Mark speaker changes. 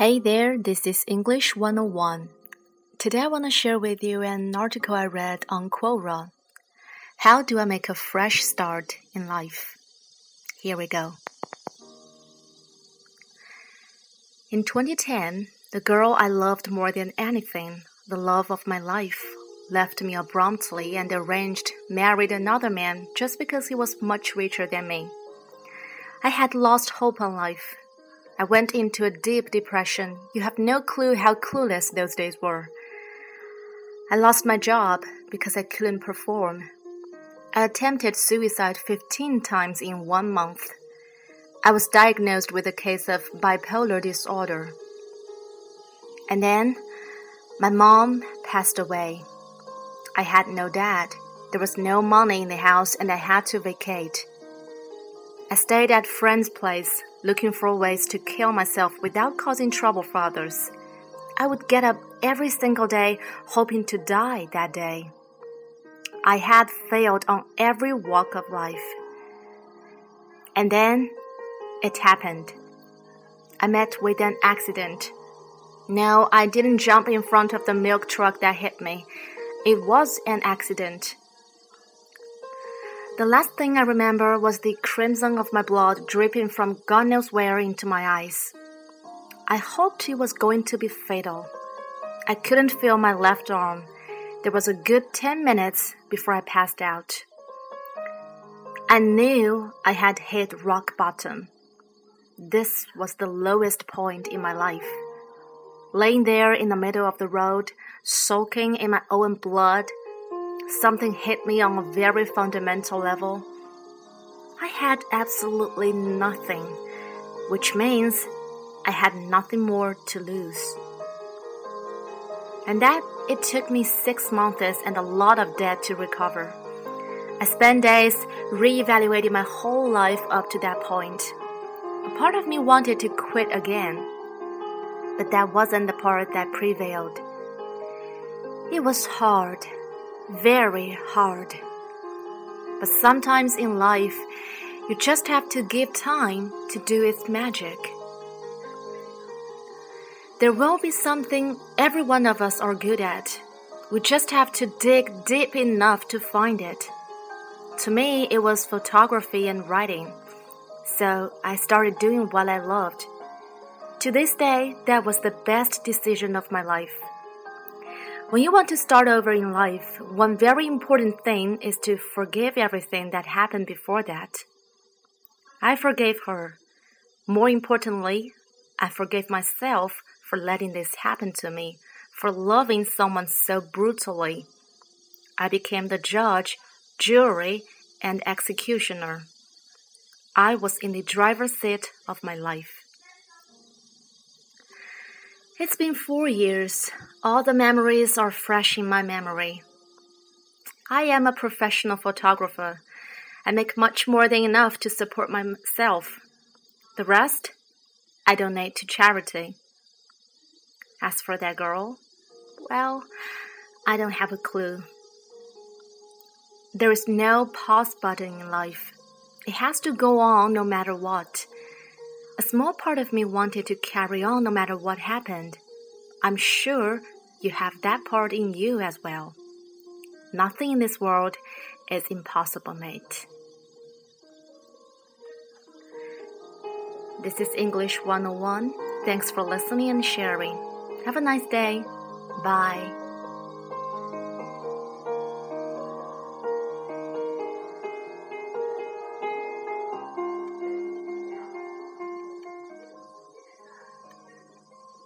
Speaker 1: Hey there, this is English 101. Today I want to share with you an article I read on Quora. How do I make a fresh start in life? Here we go. In 2010, the girl I loved more than anything, the love of my life, left me abruptly and arranged married another man just because he was much richer than me. I had lost hope on life. I went into a deep depression. You have no clue how clueless those days were. I lost my job because I couldn't perform. I attempted suicide 15 times in one month. I was diagnosed with a case of bipolar disorder. And then my mom passed away. I had no dad. There was no money in the house and I had to vacate. I stayed at friend's place, looking for ways to kill myself without causing trouble for others. I would get up every single day hoping to die that day. I had failed on every walk of life. And then it happened. I met with an accident. No, I didn't jump in front of the milk truck that hit me. It was an accident. The last thing I remember was the crimson of my blood dripping from God knows where into my eyes. I hoped it was going to be fatal. I couldn't feel my left arm. There was a good 10 minutes before I passed out. I knew I had hit rock bottom. This was the lowest point in my life. Laying there in the middle of the road, soaking in my own blood, something hit me on a very fundamental level. I had absolutely nothing, which means I had nothing more to lose. And that it took me six months and a lot of debt to recover. I spent days re-evaluating my whole life up to that point. A part of me wanted to quit again, but that wasn't the part that prevailed. It was hard very hard. But sometimes in life, you just have to give time to do its magic. There will be something every one of us are good at. We just have to dig deep enough to find it. To me, it was photography and writing. So I started doing what I loved. To this day, that was the best decision of my life. When you want to start over in life, one very important thing is to forgive everything that happened before that. I forgave her. More importantly, I forgave myself for letting this happen to me, for loving someone so brutally. I became the judge, jury, and executioner. I was in the driver's seat of my life. It's been four years. All the memories are fresh in my memory. I am a professional photographer. I make much more than enough to support myself. The rest, I donate to charity. As for that girl, well, I don't have a clue. There is no pause button in life. It has to go on no matter what. A small part of me wanted to carry on no matter what happened. I'm sure you have that part in you as well. Nothing in this world is impossible, mate. This is English 101. Thanks for listening and sharing. Have a nice day. Bye.